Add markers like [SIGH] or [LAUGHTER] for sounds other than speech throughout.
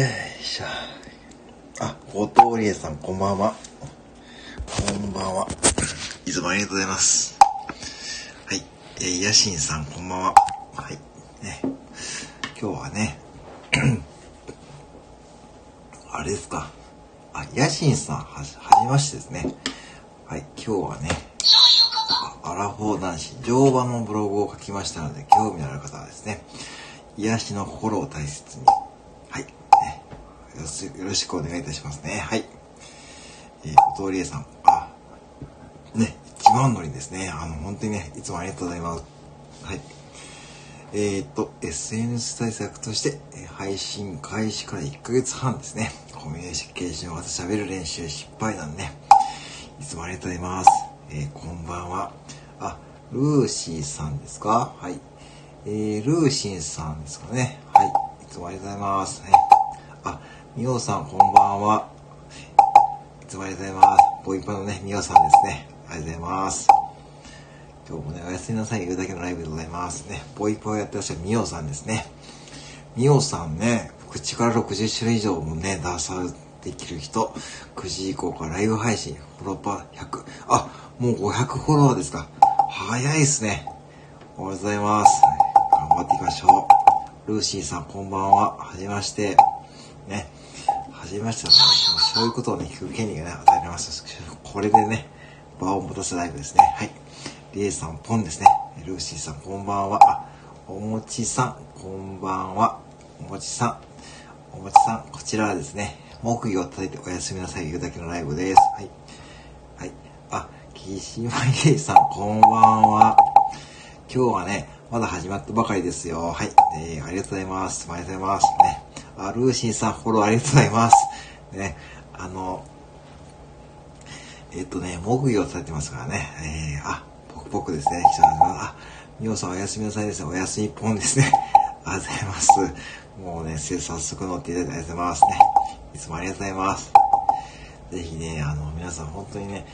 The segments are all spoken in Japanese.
よいしょ。あ、後藤理恵さん、こんばんは。こんばんは。いつもありがとうございます。はい。えー、ヤシンさん、こんばんは。はい。ね。今日はね、[CLEARS THROAT] あれですか。あ、ヤシンさん、はじ、はじめましてですね。はい。今日はね、あアラフォー男子、乗馬のブログを書きましたので、興味のある方はですね、癒しの心を大切に。はい。ね、よろしくお願いいたしますね。はい。えー、お通りえさん。あ、ね、一番乗りですね。あの、本当にね、いつもありがとうございます。はい。えー、っと、SNS 対策として、え配信開始から1ヶ月半ですね。コミュニケーションを私喋る練習失敗なんで、いつもありがとうございます。えーこんばんは。あ、ルーシーさんですか？はい。えー、ルーシンさんですかね？はい。いつもありがとうございます。はい。みおさんこんばんは。いつもありがとうございます。ボイパのね、みおさんですね。ありがとうございます。今日もね、おやすみなさい言うだけのライブでございますね。ボイパをやってらっしゃるみおさんですね。みおさんね、口から60種類以上もね、出さできる人、9時以降からライブ配信、フォロパー100、あ、もう500フォロワーですか。早いですね。おはようございます。頑張っていきましょう。ルーシーさん、こんばんは。はじめまして。じめましてだからそういうことをね、聞く権利がね、与えられました。これでね、場を持たせライブですね。はい。リエさん、ポンですね。ルーシーさん、こんばんは。あ、おもちさん、こんばんは。おもちさん、おもちさん、こちらはですね、木魚を叩いておやすみなさい言うだけのライブです。はい。はい。あ、岸間ゆいさん、こんばんは。今日はね、まだ始まったばかりですよ。はい。えー、ありがとうございます。ありがとうございます。ね。あ、ルーシーさん、フォローありがとうございます。ね。あの、えっとね、木魚を叩いてますからね。えー、あ、ポクポクですね。来たあ、みおさんおやすみなさいですね。おやすみぽんですね。[LAUGHS] ありがとうございます。もうね、早速乗っていただいてありがとうございますね。いつもありがとうございます。ぜひね、あの、皆さん本当にね、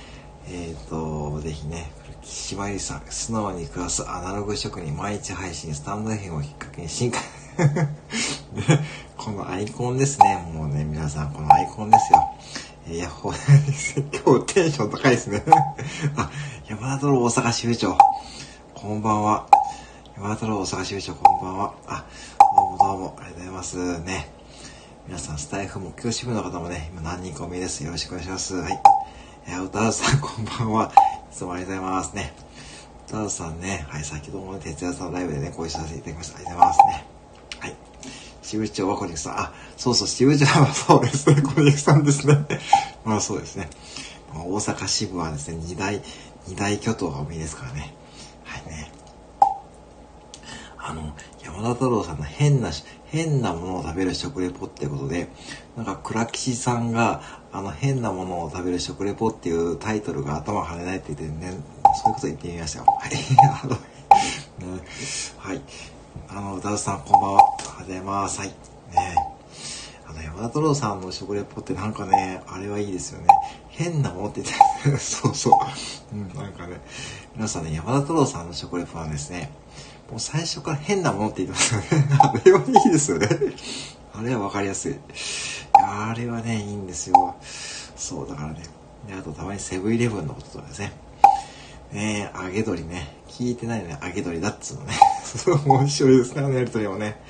えっ、と、ぜひね、岸間ゆりさん、素直に暮らすアナログ職人毎日配信、スタンド FM をきっかけに進化。[LAUGHS] このアイコンですね。もうね、皆さん、このアイコンですよ。えー、ヤッホー、[LAUGHS] 今日テンション高いですね。[LAUGHS] あ、山田太郎大阪支部長。こんばんは。山田太郎大阪支部長、こんばんは。あ、どうもどうも、ありがとうございます。ね。皆さん、スタイフ目標支部の方もね、今何人かお見えです。よろしくお願いします。はい。えー、歌うさん、こんばんは。いつもありがとうございますね。歌うさんね、はい、先ほどもね、哲也さんのライブでね、ご一緒させていただきました。ありがとうございますね。支部長は小肉さん。あ、そうそう、支部長はそうですね。[LAUGHS] 小肉さんですね。[LAUGHS] まあそうですね。大阪支部はですね、二大、二大巨頭がお見えですからね。はいね。あの、山田太郎さんの変な、変なものを食べる食レポってことで、なんか倉吉さんが、あの、変なものを食べる食レポっていうタイトルが頭を跳ねないって言ってね、そういうこと言ってみましたよ。はい。[LAUGHS] はい。あの、歌うさん、こんばんは。おはようございます。はい。ねあの、山田太郎さんの食レポってなんかね、あれはいいですよね。変なものって言って、[LAUGHS] そうそう。うん、なんかね、皆さんね、山田太郎さんの食レポはですね、もう最初から変なものって言ってますよね。[LAUGHS] あれはいいですよね。あれはわかりやすい。あれはね、いいんですよ。そう、だからね。で、あとたまにセブンイレブンのこととかですね。ねえ、揚げ鶏ね。聞いてないね、揚げ鶏だっつうのね。[LAUGHS] 面白いですね、あのやりとりもね。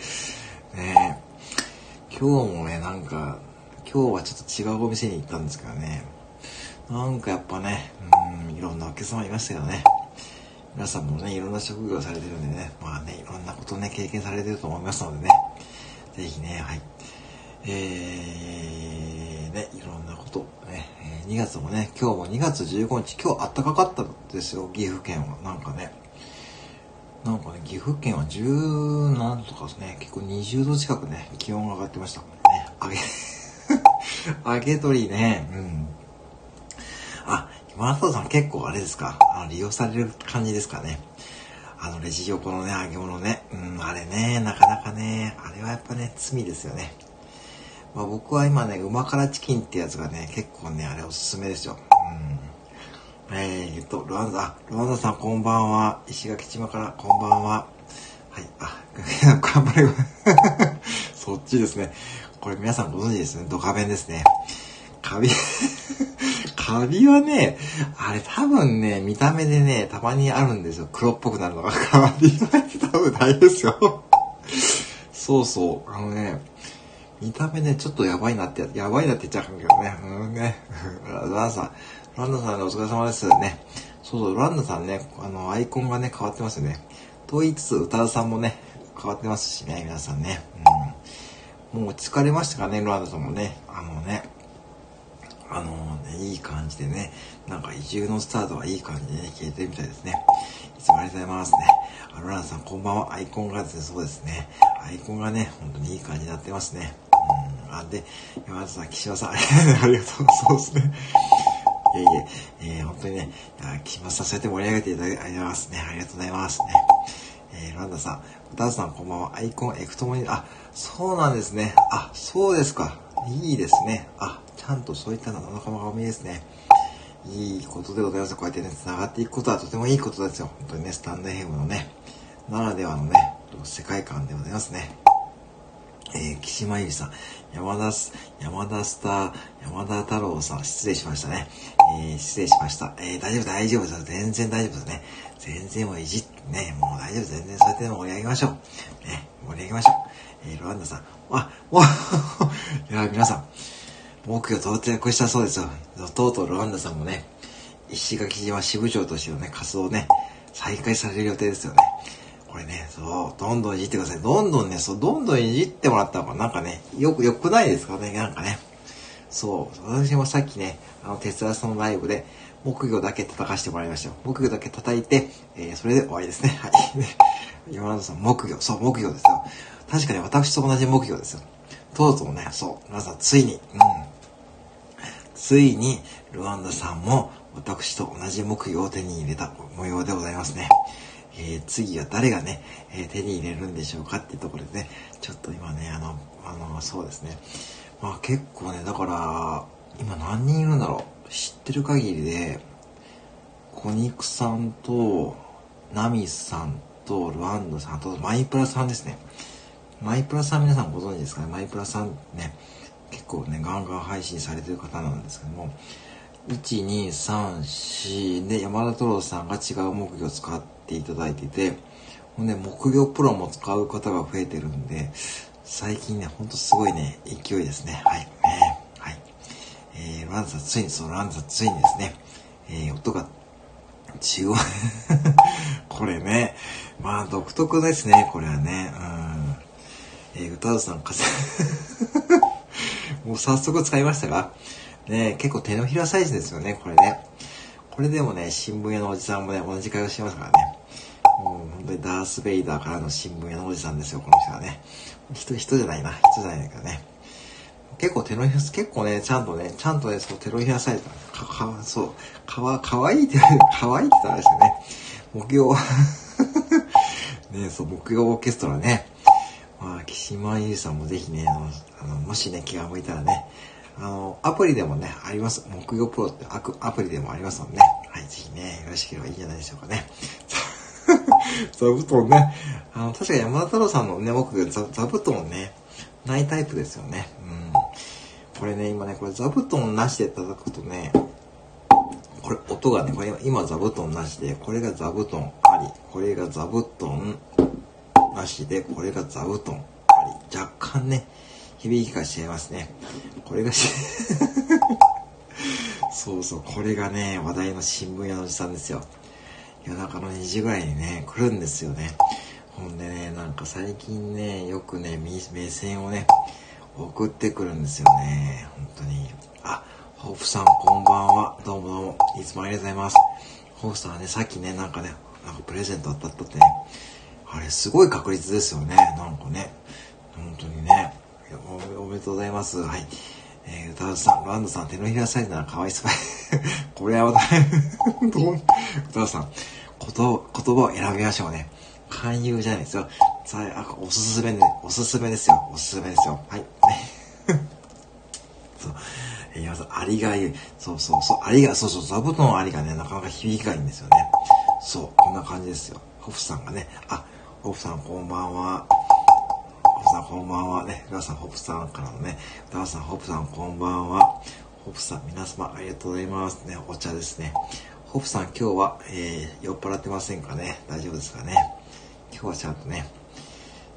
ねえ。今日もね、なんか、今日はちょっと違うお店に行ったんですけどね。なんかやっぱね、うん、いろんなお客様いましたけどね。皆さんもね、いろんな職業されてるんでね、まあね、いろんなことね、経験されてると思いますのでね。ぜひね、はい。えー、ね、いろんなこと、ね、2月もね、今日も2月15日、今日暖かかったんですよ、岐阜県は。なんかね。なんかね、岐阜県は10何とかですね、結構20度近くね、気温が上がってました。ね、揚げ、[LAUGHS] 揚げ鶏ね、うん。あ、今田さん結構あれですかあの、利用される感じですかね。あの、レジ横のね、揚げ物ね。うん、あれね、なかなかね、あれはやっぱね、罪ですよね。まあ僕は今ね、旨辛チキンってやつがね、結構ね、あれおすすめですよ。うん。えー、っと、ルワンダ、ルワンダさんこんばんは。石垣島からこんばんは。はい、あ、[LAUGHS] 頑張れ。[LAUGHS] そっちですね。これ皆さんご存知ですね。ドカベンですね。カビ [LAUGHS] カビはね、あれ多分ね、見た目でね、たまにあるんですよ。黒っぽくなるのが。カビは多分大変ですよ。そうそう。あのね、見た目ね、ちょっとやばいなって、やばいなって言っちゃうけどね。うんね。[LAUGHS] ランナさん、ランダさんお疲れ様ですね。そうそう、ランダさんね、あの、アイコンがね、変わってますよね。と言いつつ、歌うさんもね、変わってますしね、皆さんね。うん。もう疲れましたかね、ランダさんもね。あのね、あのね、いい感じでね、なんか移住のスタートはいい感じでね、消えてるみたいですね。いつもありがとうございますね。あの、ランナさんこんばんは。アイコンがですね、そうですね。アイコンがね、本当にいい感じになってますね。あ、で、山田さん、岸和さん、[LAUGHS] ありがとう。そうですね。いえいえ、えー、本当にね、岸和さん、そうやって盛り上げていただきありますね。ありがとうございますね。えー、ランダさん、歌さんこんばんは。アイコンエクトモに、あ、そうなんですね。あ、そうですか。いいですね。あ、ちゃんとそういったの仲間がみですね。いいことでございます。こうやってね、繋がっていくことはとてもいいことですよ。本当にね、スタンドヘムのね、ならではのね、世界観でございますね。えー、岸間由里さん、山田、山田スター、山田太郎さん、失礼しましたね。えー、失礼しました。えー、大丈夫、大丈夫です。全然大丈夫ですね。全然もういじってね、もう大丈夫、全然そうやって盛り上げましょう。ね、盛り上げましょう。えー、ロワンダさん、あ、もう [LAUGHS] いや、皆さん、目標到着したそうですよ。とうとうロワンダさんもね、石垣島支部長としてのね、活動をね、再開される予定ですよね。これね、そう、どんどんいじってください。どんどんね、そう、どんどんいじってもらった方がなんかね、よく、よくないですかね、なんかね。そう、私もさっきね、あの、哲也さんのライブで、木魚だけ叩かしてもらいましたよ。木魚だけ叩いて、えー、それで終わりですね。はい。[LAUGHS] 山田さん、木魚。そう、木魚ですよ。確かに私と同じ木魚ですよ。とうとうね、そう、皆さん、ついに、うん。ついに、ルワンダさんも私と同じ木魚を手に入れた模様でございますね。えー、次は誰がね、えー、手に入れるんでしょうかっていうところでね、ちょっと今ね、あの、あの、そうですね。まあ結構ね、だから、今何人いるんだろう。知ってる限りで、コニクさんと、ナミさんと、ルワンダさんと、マイプラさんですね。マイプラさん皆さんご存知ですかね？マイプラさんね、結構ね、ガンガン配信されてる方なんですけども、1、2、3、4で山田太郎さんが違う木魚を使ってていただいてて、ほんで、木魚プロも使う方が増えてるんで、最近ね、ほんとすごいね、勢いですね。はい。えー、はい。えー、ランザついに、そのランザついにですね、えー、音が違う。[LAUGHS] これね、まあ独特ですね、これはね。うん。えー、歌うさん、かせ、もう早速使いましたが、ね、結構手のひらサイズですよね、これね。これでもね、新聞屋のおじさんもね、同じ会話してますからね。もう本当にダース・ベイダーからの新聞屋のおじさんですよ、この人はね。人、人じゃないな、人じゃないんだけどね。結構手のひら、結構ね、ちゃんとね、ちゃんとね、そう、手のひらサイズか、か、そう、かわ、かわいいって、かわいいって言ったらあれですよね。木曜 [LAUGHS] ね、そう、木曜オーケストラね。まあ、岸間優さんもぜひね、あの、もしね、気が向いたらね、あの、アプリでもね、あります。木曜プロってアアプリでもありますのでね。はい、ぜひね、よろしければいいんじゃないでしょうかね。[LAUGHS] 座布団ね。あの、確か山田太郎さんのね、僕、座座布団ね、ないタイプですよね。うん。これね、今ね、これ座布団なしで叩くとね、これ音がね、これ今座布団なしで、これが座布団あり、これが座布団なしで、これが座布団あり。若干ね、響きがしちゃいますね。これがし [LAUGHS] そうそう、これがね、話題の新聞屋のおじさんですよ。夜中の2時ぐらいにね、来るんですよね。ほんでね、なんか最近ね、よくね、目線をね、送ってくるんですよね。本当に。あ、ホープさん、こんばんは。どうもどうも。いつもありがとうございます。ホープさんはね、さっきね、なんかね、なんかプレゼント当たったってね、あれ、すごい確率ですよね。なんかね。本当にね。おおめでとうございます。はい。えー、歌うさん、ランドさん、手のひらサイズなら可愛いすかい。[LAUGHS] これはまた、[LAUGHS] 歌う？さん、こと、言葉を選びましょうね。勧誘じゃないですよ。さあ、おすすめで、おすすめですよ。おすすめですよ。はい。[LAUGHS] そう。えー、まず、ありがゆい。そうそうそう。ありが、そうそう、座布団ありがね、なかなか響きがいいんですよね。そう、こんな感じですよ。ホフさんがね、あ、ホフさんこんばんは。ホップさんこんばんは。ね、皆さん、ホップさんからのね、歌さん、ホップさんこんばんは。ホップさん、皆様ありがとうございますね。お茶ですね。ホップさん、今日は、えー、酔っ払ってませんかね？大丈夫ですかね？今日はちゃんとね、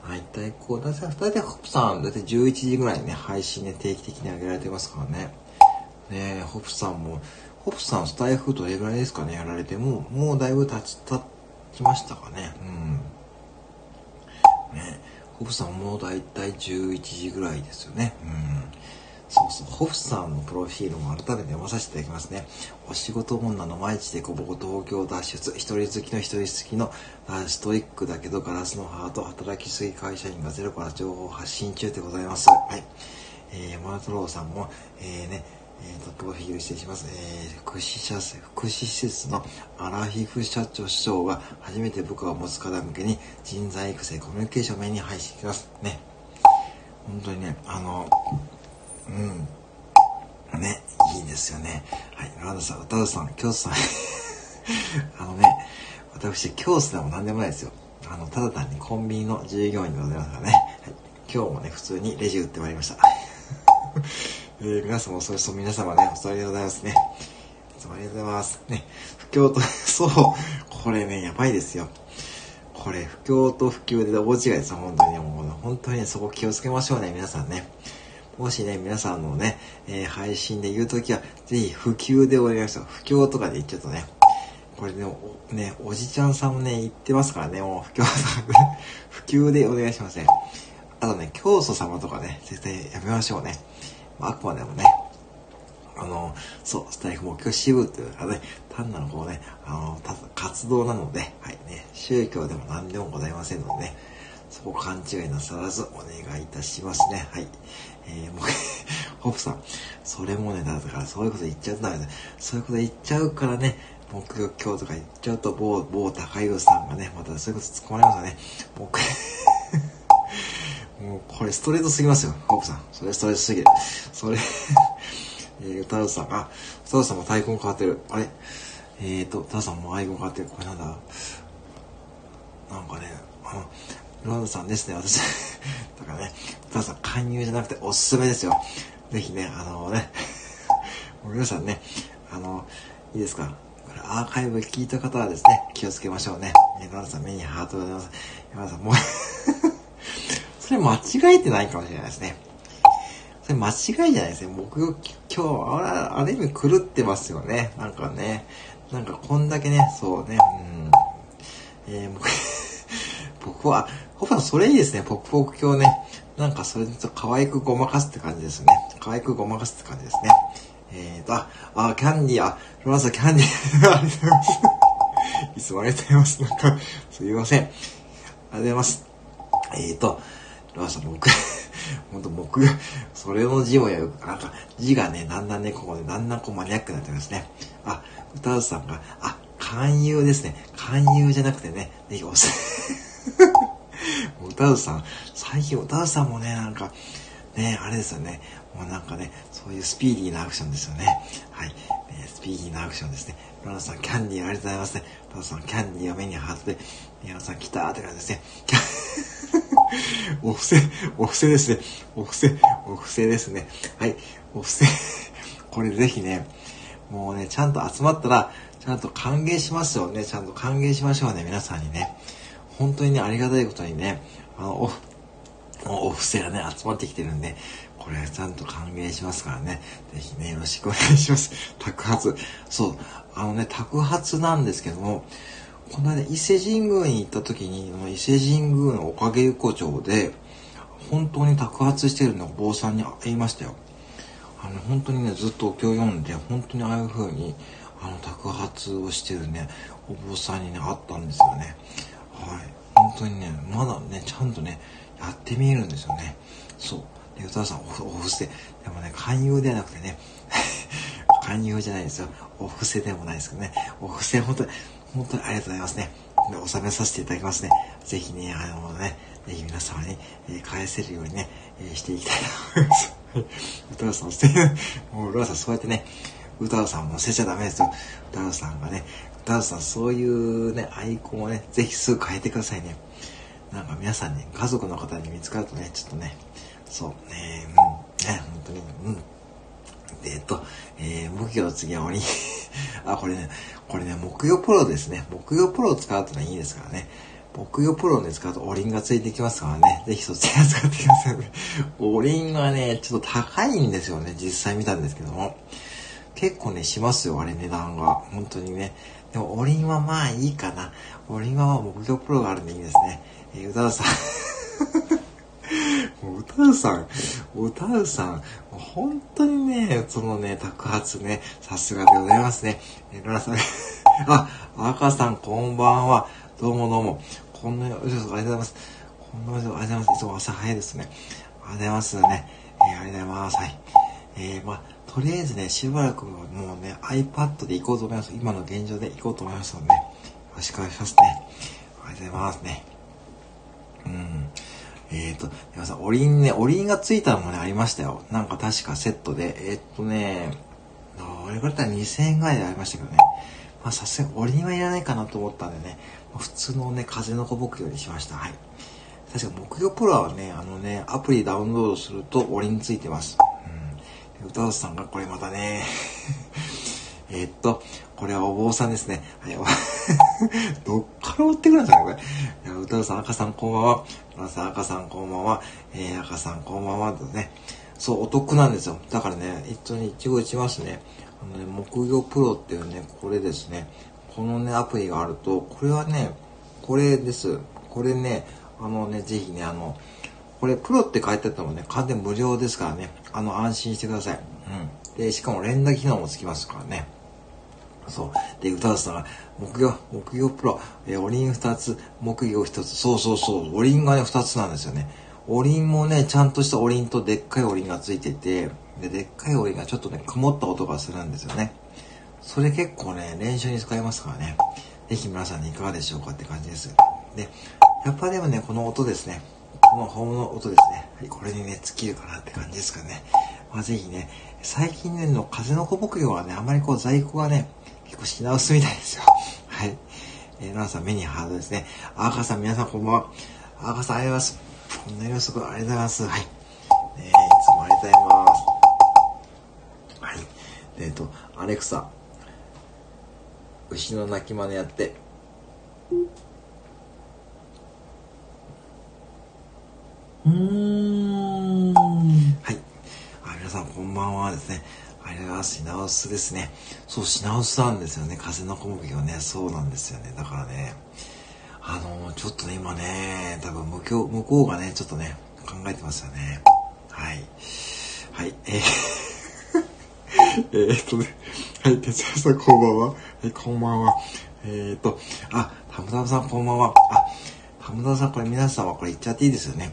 大体こう、だいたい、だいたいホップさん、だいたい11時ぐらいにね、配信ね、定期的に上げられてますからね。ねホップさんも、ホップさんスタイフどれぐらいですかね、やられても、もうだいぶ経ち、経ちましたかね？うん。ねホップさんもだいたい11時ぐらいですよね。うん。そうそう、ホフさんのプロフィールも改めて読まさせていただきますね。お仕事女の毎日でこぼこ東京脱出、一人好きの一人好きのストイックだけどガラスのハート、働きすぎ会社員がゼロから情報発信中でございます。はい。えー、モナトローさんも、えー、ね、えーと、プロフィール失礼します。えー、福祉社、福祉施設のアラヒフ社長首長が初めて部下を持つ方向けに人材育成、コミュニケーション面に配信します。ね。本当にね、あの、うん。ね、いいですよね。はい、ランダさん、歌うさん、京都さん。あのね、私、京都でも何でもないですよ。あの、ただ単にコンビニの従業員でございますからね。はい、今日もね、普通にレジ打ってまいりました。[LAUGHS] えー、皆様、それそ皆様ね、お疲れでございますね。いつもありがとうございます。ね、不況と、[LAUGHS] そう、これね、やばいですよ。これ、不況と不況で大違いですよ、本当に。もう、本当にそこ気をつけましょうね、皆さんね。もしね、皆さんのね、えー、配信で言うときは、ぜひ普及でお願いします。不況とかで言っちゃうとね、これね、おね、おじちゃんさんもね、言ってますからね、もう不況さん、[LAUGHS] 普及でお願いしますね。あとね、教祖様とかね、絶対やめましょうね。あくまでもね、あの、そう、スタイフ目標支部っていうのはね、単なるこうね、あの、活動なので、はいね、宗教でも何でもございませんのでね、そこ勘違いなさらずお願いいたしますね。はい。えー、もう [LAUGHS] ホップさん、それもね、だからそういうこと言っちゃうとダメだ。そういうこと言っちゃうからね、目標今日とか言っちゃうと、某、某高湯さんがね、またそういうこと突っ込まれますよね。もう、[LAUGHS] もうこれストレートすぎますよ、ホップさん。それストレートすぎる。それ [LAUGHS] えー、タウさん、あ、タウさんも太鼓変わってる。あれ？えーと、タウさんもアイコン変わってる。これなんだ？なんかね、あの、ロナさんですね、私。[LAUGHS] だからね、たださん、勧誘じゃなくておすすめですよ。ぜひね、あのね、[LAUGHS] 皆さんね、あの、いいですか？これアーカイブ聞いた方はですね、気をつけましょうね。ね、ロナさん、目にハートが出ます。山田さん、もう [LAUGHS] それ間違えてないかもしれないですね。それ間違いじゃないですね。僕、今日、あれ、ある意味狂ってますよね。なんかね、なんかこんだけね、そうね、うん。えー、僕は、ほぼそれいいですね、ポクポク鏡ね。なんかそれと可愛くごまかすって感じですね。可愛くごまかすって感じですね。えーと、あ、あ、キャンディー、あ、ロナさんキャンディー、ありがとうございます。いつもありがとうございます。なんか、すいません。ありがとうございます。えーと、ロナさん、僕、ほんと僕、それの字もやる、なんか、字がね、だんだんね、ここでだんだんこうマニアックになってますね。あ、歌うさんが、あ、勧誘ですね。勧誘じゃなくてね、ぜひおす、[LAUGHS] 歌うさん、最近歌うさんもね、なんか、ね、あれですよね。もうなんかね、そういうスピーディーなアクションですよね。はい。えスピーディーなアクションですね。ロナさん、キャンディーありがとうございますね。ロナさん、キャンディーを目に貼って、ロナさん来たーって感じですね。[LAUGHS] お布施、お布施ですね。お布施、お布施ですね。はい。お布施。[LAUGHS] これぜひね、もうね、ちゃんと集まったら、ちゃんと歓迎しますよね。ちゃんと歓迎しましょうね、皆さんにね。本当にね、ありがたいことにね、あの、お、お布施がね、集まってきてるんで、これちゃんと歓迎しますからね。ぜひね、よろしくお願いします。宅発。そう。あのね、宅発なんですけども、この間、伊勢神宮に行った時に、伊勢神宮のおかげ横丁で、本当に宅発してるのお坊さんに会いましたよ。あの、本当にね、ずっとお経を読んで、本当にああいう風に、あの、宅発をしてるね、お坊さんにね、会ったんですよね。はい。本当にね、まだね、ちゃんとね、やってみえるんですよね。そう。で、歌さん、お布施。でもね、勧誘ではなくてね、[LAUGHS] 勧誘じゃないですよ。お布施でもないですけどね。お布施、本当に、本当にありがとうございますね。で、納めさせていただきますね。ぜひね、あのね、ぜひ皆様に、えー、返せるようにね、えー、していきたいと思います。歌さん、素敵な、もう、ロアさん、そうやってね、歌川さんを乗せちゃダメですよ。歌川さんがね、ダンさん、そういうね、アイコンをね、ぜひすぐ変えてくださいね。なんか皆さんに、家族の方に見つかるとね、ちょっとね、そう、ね、うん、ね、本当に、うん。で、えっと、えー、向きの次は鬼。[LAUGHS] あ、これね、これね、木曜プロですね。木曜プロを使うとね、いいですからね。木曜プロで使うとおりんがついてきますからね。ぜひそちら使ってくださいね。おりんはね、ちょっと高いんですよね。実際見たんですけども。結構ね、しますよ、あれ値段が。本当にね。でも、おりんはまあいいかな。おりんはまあ木曜プロがあるんでいいですね。えー、歌田さん。[LAUGHS] 歌うさん、歌うさん、本当にね、そのね、宅発ね、さすがでございますね。えー、ロラさん、[LAUGHS] あ、赤さんこんばんは。どうもどうも。こんな、ありがとうございます。こんな、ありがとうございます。いつも朝早いですね。ありがとうございますね。えー、ありがとうございます。はい。えー、まあ、とりあえずね、しばらくもうね、iPad で行こうと思います。今の現状で行こうと思いますので、ね、よろしくお願いしますね。ありがとうございますね。うん。えっ、ー、と、皆さ、おりんね、おりんがついたのもね、ありましたよ。なんか確かセットで。えっ、とね、どれぐらいだったら2000円ぐらいでありましたけどね。まあさすがにおりんはいらないかなと思ったんでね、普通のね、風の子牧場にしました。はい。確か木曜プロはね、あのね、アプリダウンロードするとおりんついてます。歌うさんがこれまたね、[LAUGHS] えっと、これはお坊さんですね。はい。[LAUGHS] どっから持ってくるんですかね、これ。いや、歌うさん、赤さんこんばんは。村さん、赤さんこんばんは。えー、赤さんこんばんは。とね。そう、お得なんですよ。だからね、一応に一応打ちますね。あのね、木魚プロっていうね、これですね。このね、アプリがあると、これはね、これです。これね、あのね、ぜひね、あの、これプロって書いてあってもね、完全無料ですからね、あの、安心してください。うん。で、しかも連打機能もつきますからね。そう。で、歌わせたら、木魚、木魚プロ、えー、おりん二つ、木魚一つ。そうそうそう。おりんがね、二つなんですよね。おりんもね、ちゃんとしたおりんとでっかいおりんがついてて、で、でっかいおりんがちょっとね、曇った音がするんですよね。それ結構ね、練習に使えますからね。ぜひ皆さんにいかがでしょうかって感じです。で、やっぱでもね、この音ですね。このホームの音ですね。はい、これにね、尽きるかなって感じですかね。まあぜひね、最近ね、の風の子牧場はね、あまりこう在庫がね、結構品薄みたいですよ。[LAUGHS] はい。えー、ナさん目にハードですね。赤さん、皆さんこんばんは。赤さん、ありがとうございます。こんな予測ありがとうございます。はい。えー、いつもありがとうございます。はい。えっ、ー、と、アレクサ、牛の鳴き真似やって。うん。はい。あ、皆さんこんばんはですね。ありが。品薄ですね。そう、品薄なんですよね。風の小麦がね、そうなんですよね。だからね、あのー、ちょっとね、今ね、多分向こう、向こうがね、ちょっとね、考えてますよね。はい。はい、えー [LAUGHS] えっとね、はい、哲也さんこんばんは。はい、こんばんは。えー、っと、あ、たむたむさんこんばんは。あ、たむたむさんこれ皆さんはこれ言っちゃっていいですよね。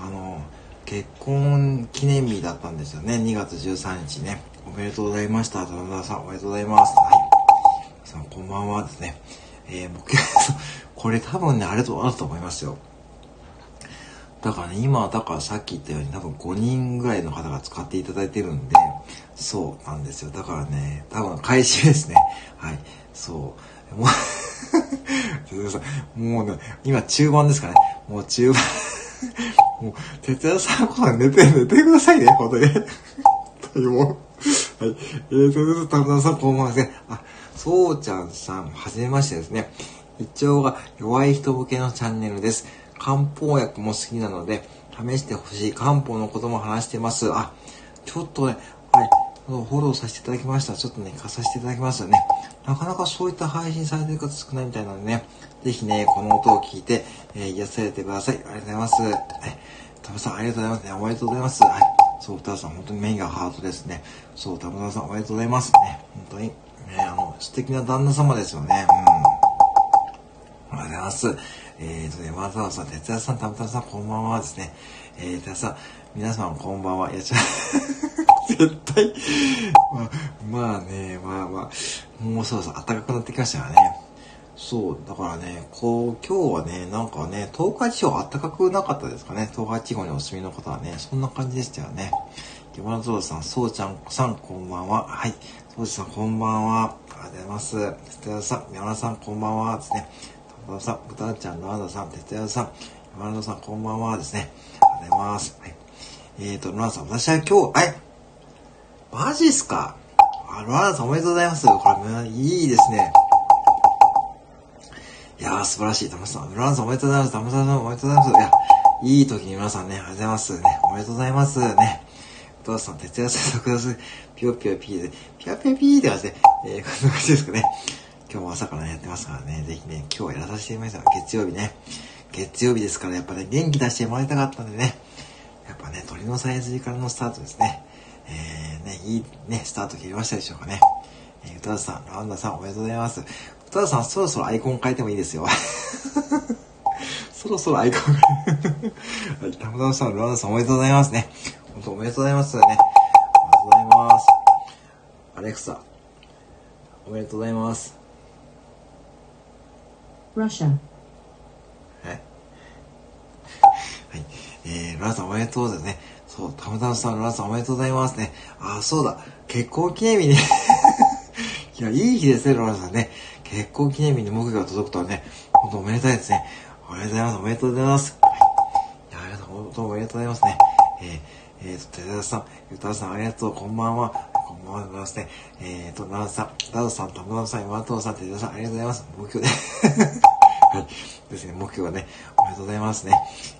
あの、結婚記念日だったんですよね。2月13日ね。おめでとうございました。田中さん、おめでとうございます。はい。さん、こんばんはですね。えー、僕、[LAUGHS] これ多分ね、あれとあると思いますよ。だからね、今、だからさっき言ったように多分5人ぐらいの方が使っていただいてるんで、そうなんですよ。だからね、多分開始ですね。はい。そう。もう、[LAUGHS] もうね、今中盤ですかね。もう中盤もう、哲也さん、これ寝て、寝てくださいね、ほんとに。といもう。はい。えー、ということで、田村さん、こんばんはですね。あ、そうちゃんさん、はじめましてですね。一応が弱い人向けのチャンネルです。漢方薬も好きなので、試してほしい漢方のことも話してます。あ、ちょっとね、はい、フォローさせていただきました。ちょっとね、貸させていただきますよね。なかなかそういった配信されてる方少ないみたいなのでね、ぜひね、この音を聞いて、えー、癒されてください。ありがとうございます。はい。タムさん、ありがとうございますね。おめでとうございます。はい。そう、歌さん、本当にメインがハートですね。そう、田村さん、おめでとうございます。ね、本当に、ね、あの、素敵な旦那様ですよね。うん。ありがとうございます。えーとね、わざわざ、哲也さん、田村さん、こんばんはですね。えー、哲也さん、皆さん、こんばんは。いや、ちゃ、[LAUGHS] 絶対、まあ、まあね、まあまあ、もうそろそろ暖かくなってきましたからね。そう、だからね、こう、今日はね、なんかね、東海地方暖かくなかったですかね。東海地方にお住みの方はね、そんな感じでしたよね。山田ゾウさん、そうちゃんさん、こんばんは。はい。そうちさん、こんばんは。ありがとうございます。哲也さん、山田さん、こんばんは。ですね。田さん、豚ちゃん、野田さん、哲也さん、ロナルドさん、こんばんはですね。ありがとうございます。はい。えーと、ロナさん、私は今日、えマジっすかあ、ロナさんおめでとうございます。これ、いいですね。いやー、素晴らしい。タムさん。ロナルドさんおめでとうございます。タムさんおめでとうございます。いや、いい時に皆さんね、ありがとうございますね。おめでとうございますね。お父さん、徹夜させてください。ピヨピヨピーで、ピヨピヨピーって感じで、えー、こんな感じですかね。今日も朝からやってますからね、ぜひね、今日やらさせてもらいました。月曜日ね。月曜日ですから、やっぱね、元気出してもらいたかったんでね。やっぱね、鳥のさえずりからのスタートですね。えー、ね、いいね、スタート切りましたでしょうかね。えー、歌田さん、ラウンダさん、おめでとうございます。歌田さん、そろそろアイコン変えてもいいですよ。[LAUGHS] そろそろアイコン変えはい、たまたまさん、ラウンダさん、おめでとうございますね。本当おめでとうございますね。ありがとうございます。アレクサ、おめでとうございます。Russia はい。[LAUGHS] はい。えー、ランさんおめでとうですね。そう、たまたまさん、ランさんおめでとうございますね。あ、そうだ。結婚記念日ね。[LAUGHS] いや、いい日ですね、ロランさんね。結婚記念日に目標が届くとはね、本当おめでたいですね。おめでとうございます。おめでとうございます。はい。いや、ありがとう、本当おめでとうございますね。えー、えーと、寺田さん、ゆたさん、ありがとう、こんばんは。こんばんはでございますね。えーと、奈良さん、ダドさん、玉田さん、山藤さん、寺田さん、ありがとうございます。目標で。[LAUGHS] はい。ですね、目標はね、おめでとうございますね。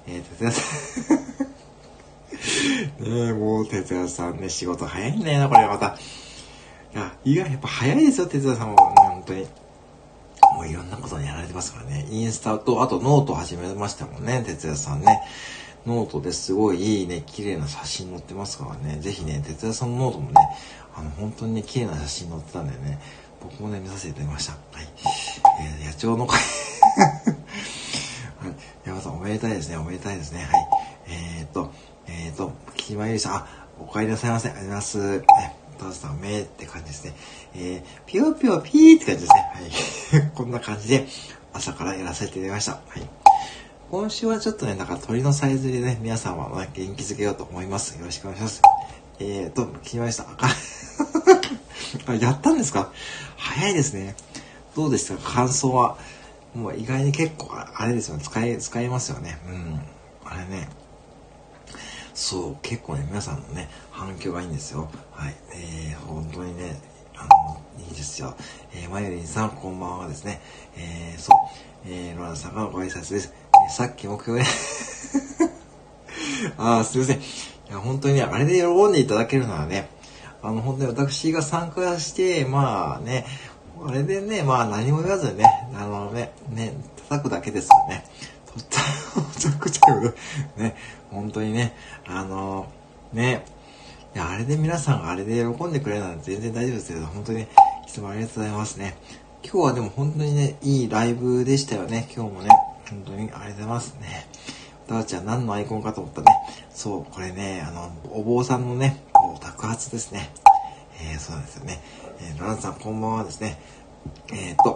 えー、哲也さん。[LAUGHS] ねえ、もう、哲也さんね、仕事早いんだよな、これまた。いや、意外やっぱ早いですよ、哲也さんも。本当に。もういろんなことにやられてますからね。インスタと、あとノート始めましたもんね、哲也さんね。ノートですごいいいね、綺麗な写真載ってますからね。ぜひね、哲也さんのノートもね、あの、本当にね、綺麗な写真載ってたんだよね。僕もね、見させていただきました。はい。えー、野鳥の会 [LAUGHS] はい。山さん、おめでたいですね。おめでたいですね。はい。えー、っと、えー、っと、木島ゆりさん、あ、お帰りなさいませ。ありがとうございます。はい。トさん、めって感じですね。えー、ぴよぴよぴーって感じですね。はい。[LAUGHS] こんな感じで、朝からやらせていただきました。はい。今週はちょっとね、なんか鳥のさえずりでね、皆さんは、元気づけようと思います。よろしくお願いします。えーと、聞きました。[LAUGHS] あ、やったんですか？早いですね。どうでした？か感想は。もう意外に結構、あれですよね。使え、使えますよね。うん。あれね。そう、結構ね、皆さんのね、反響がいいんですよ。はい。えー、本当にね、あの、いいですよ。えー、まゆりんさん、こんばんはですね。えー、そう、えー、ロラさんがご挨拶です。えー、さっき目標ね [LAUGHS] あー、すいません。いや、本当にね、あれで喜んでいただけるならね、あの、本当に私が参加して、まあね、あれでね、まあ何も言わずにね、あのね、ね、叩くだけですよね。とっちゃくちゃうね、本当にね、あの、ね、いや、あれで皆さんがあれで喜んでくれるなんて全然大丈夫ですけど、本当に、ね、いつもありがとうございますね。今日はでも本当にね、いいライブでしたよね、今日もね。本当にありがとうございますね。たわちゃん何のアイコンかと思ったね。そう、これね、あの、お坊さんのね、こう宅発ですね。えー、そうなんですよね。えー、ランさんこんばんはですね。えっ、と、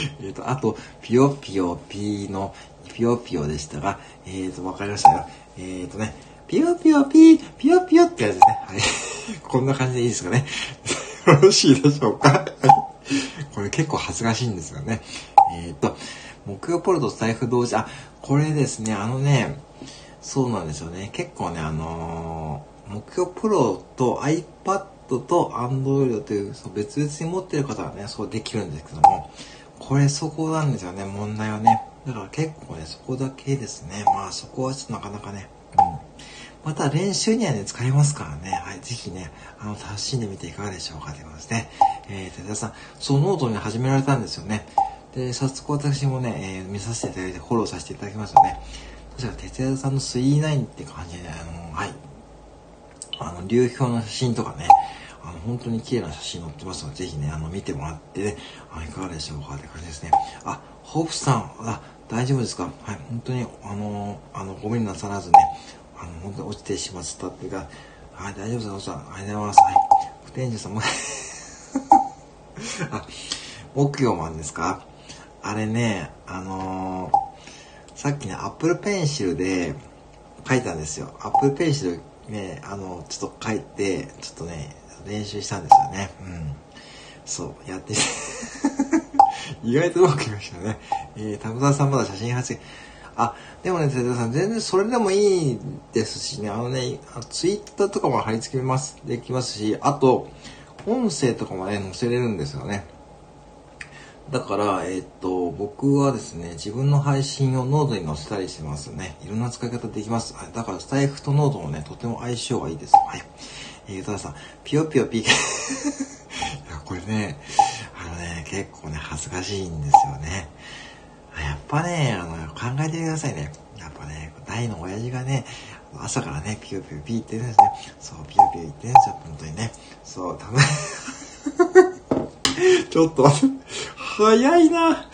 [LAUGHS] えっと、あと、ピヨピヨピーの、ピヨピヨでしたが、えっ、ー、と、わかりましたよ。えっ、ー、とね、ピヨピヨピー、ピヨピヨってやつですね。はい。[LAUGHS] こんな感じでいいですかね。[LAUGHS] よろしいでしょうか。これ結構恥ずかしいんですよね。えっ、ー、と、木曜ポルト財布同時、あ、これですね、あのね、そうなんですよね。結構ね、あのー、目標プロと iPad と Android というそう別々に持ってる方はね、そうできるんですけども、これそこなんですよね、問題はね。だから結構ね、そこだけですね。まあそこはちょっとなかなかね、うん。また練習にはね、使えますからね。はい、ぜひね、あの、楽しんでみていかがでしょうかということですね。えー、寺田さん、そうノートに始められたんですよね。で、早速私もね、えー、見させていただいてフォローさせていただきますよね。確か哲也さんの3-9って感じで、あの、はい。あの、流氷の写真とかね、あの、本当に綺麗な写真載ってますので、ぜひね、あの、見てもらって、ね、あいかがでしょうかって感じですね。あ、ホープさん、あ、大丈夫ですか？はい、本当に、あの、あの、ごめんなさらずね、あの、本当に落ちてしまったっていうか、はい、大丈夫です、おさん。ありがとうございます。はい。不天寿さんもあ、木曜マンですか？あれね、あのーさっきね、アップルペンシルで書いたんですよ。アップルペンシルね、あの、ちょっと書いて、ちょっとね、練習したんですよね。うん。そう、やって [LAUGHS] 意外とうまくいきましたね。えー、田村さんまだ写真発言。あ、でもね、哲田さん、全然それでもいいですしね、あのね、ツイッターとかも貼り付けます、できますし、あと、音声とかもね、載せれるんですよね。だから、えっ、と、僕はですね、自分の配信をノートに載せたりしてますね。いろんな使い方できます。だから、スタエフとノートもね、とても相性がいいです。はい。えー、たださん、ぴよぴよピー [LAUGHS] いや、これね、あのね、結構ね、恥ずかしいんですよね。やっぱね、あの、考えてくださいね。やっぱね、大の親父がね、朝からね、ピヨピヨピーって言うんですね。そう、ピヨピヨ言ってるんですよ、本当にね。そう、たぶん [LAUGHS] ちょっと待って、早いな。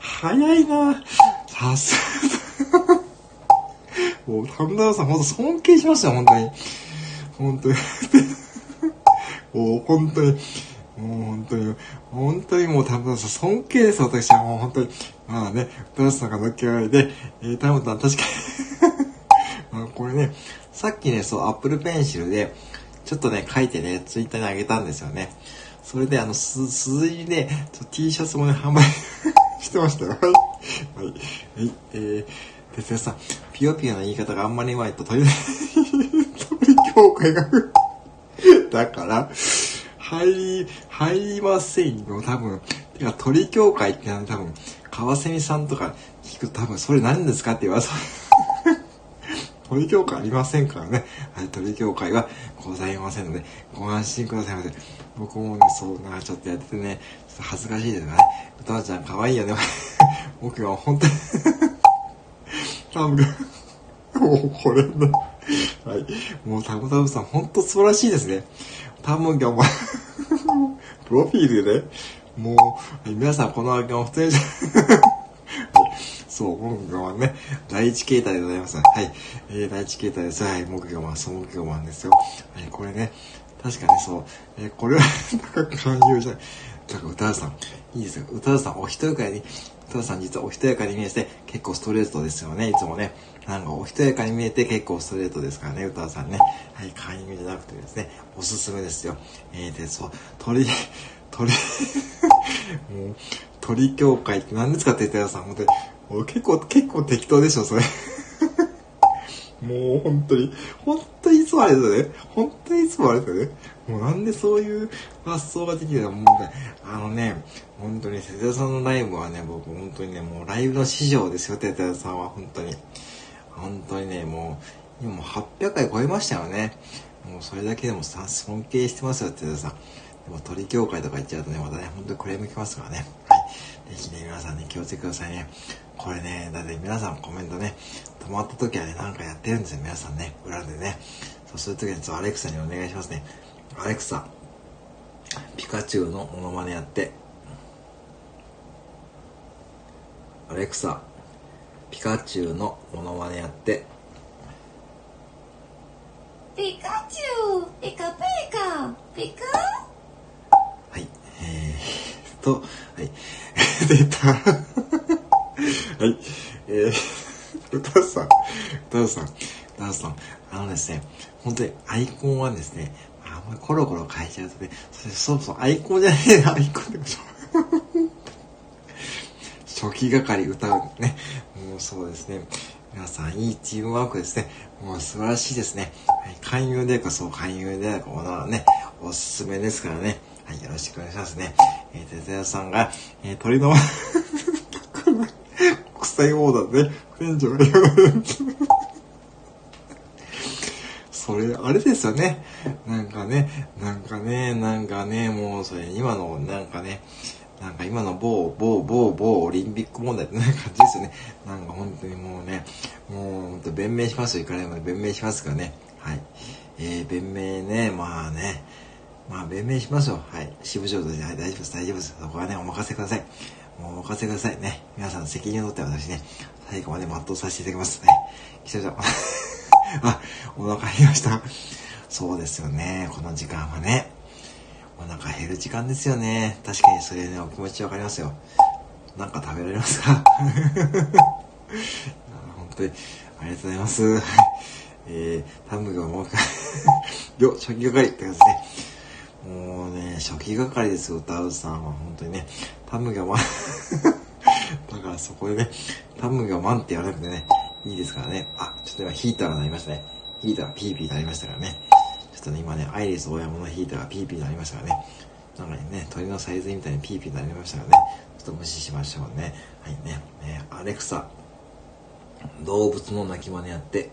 早いな。さすが。[LAUGHS] もう、田村さん、ほんと尊敬しますよ、本当に。本当に。[LAUGHS] もう、本当に。もう本当に、本当にもう田村さん尊敬です、私はもう本当に。まあね、田村さんが乗っけられて、えー、田村さん確かに [LAUGHS] まあこれね、さっきね、そう、アップルペンシルで、ちょっとね、書いてね、ツイッターにあげたんですよね。それで、あの、す、鈴木で、T シャツもね、販売 [LAUGHS] してましたよ。はい。はい。はい。えー、哲也さん、ピヨピヨの言い方があんまりうまいと鳥、鳥協会がだから、入り、入りませんよ、多分。てか、鳥協会っての多分、川蝉さんとか聞くと多分、それ何ですかって言われそう。鳥協会ありませんからね。はい、鳥協会はございませんので、ご安心くださいませ。僕もね、そうな、ちょっとやっててね、ちょっと恥ずかしいですがね。歌ちゃん可愛いよね。[LAUGHS] 僕は本当に多分、もうこれね。はい。もうタムタムさん、本当素晴らしいですね。多分がお前プロフィールでね、もう、皆さんこのアカウント普通にそう、木魚マンね。第一形態でございます。はい。えー、第一形態です。はい。木魚マン、そう木魚マンですよ。はい、これね、確かにそう。えー、これは、なんか勧誘じゃない。だか歌田さん、いいですよ。歌田さん、お一人かに、歌田さん実はお一人かに見えて結構ストレートですよね、いつもね。なんかお一人かに見えて結構ストレートですからね、歌さんね。はい、勧誘じゃなくてですね、おすすめですよ。えー、で、そう、鳥、鳥、[LAUGHS] もう、鳥協会って何ですかって言ったらさん、本当に、結構、結構適当でしょ、それ。[LAUGHS] もう本当に、本当にいつもあれだよね。本当にいつもあれだよね。もうなんでそういう発想ができるのもうね、あのね、本当に、哲也さんのライブはね、僕本当にね、もうライブの師匠ですよ、哲也さんは本当に。本当にね、もう、今もう800回超えましたよね。もうそれだけでもさ、尊敬してますよ、哲也さ。でも鳥協会とか行っちゃうとね、またね、本当にクレーム来ますからね。はい。ぜひね、皆さんね、気をつけてくださいね。これね、だって皆さんコメントね、止まった時はね、なんかやってるんですよ、皆さんね。裏でね。そうする時はちょっとアレクサにお願いしますね。アレクサ、ピカチュウのモノマネやって。アレクサ、ピカチュウのモノマネやって。ピカチュウピカピカピカ？はい、えー、と、はい、[LAUGHS] 出た。はい。えー、歌さん、歌さん、歌さん、あのですね、本当にアイコンはですね、あんまりコロコロ変えちゃうとね、それそうそう、アイコンじゃねえアイコンでも初期係歌うね。もうそうですね。皆さん、いいチームワークですね。もう素晴らしいですね。はい、勧誘でかそ、勧誘でかものね、おすすめですからね。はい、よろしくお願いしますね。えー、哲也さんが、えー、鳥の [LAUGHS] 国際オーダーで、フレンチが。それ、あれですよね。なんかね、なんかね、なんかね、もうそれ、今の、なんかね、なんか今の某、某、某、某オリンピック問題ってな感じですよね。[LAUGHS] なんか本当にもうね、もう本当弁明しますよ。いくらでも弁明しますからね。はい。えー、弁明ね、まあね、まあ弁明しますよ。はい。支部長として、はい、大丈夫です、大丈夫です。そこはね、お任せください。もうお任せくださいね。皆さん責任を取って私ね、最後まで全うさせていただきます。ね。記者長。[LAUGHS] あ、お腹減りました。そうですよね。この時間はね。お腹減る時間ですよね。確かにそれね、お気持ちわかりますよ。なんか食べられますか？[LAUGHS] 本当に、ありがとうございます。[LAUGHS] えー、タムがもう一回よ、初期係って感じですね。もうね、初期係ですよ、歌うさんは。本当にね、タムがま、[LAUGHS] だからそこでね、タムがマンって言わなくてね、いいですからね。あ、ちょっと今ヒーターが鳴りましたね。ヒーターがピーピー鳴りましたからね。っとね、今ね、アイリス大山のヒーターがピーピーになりましたからね。なんかね、鳥のサイズみたいにピーピーになりましたからね。ちょっと無視しましょうね。はいね。ねアレクサ、動物の鳴き真似やって。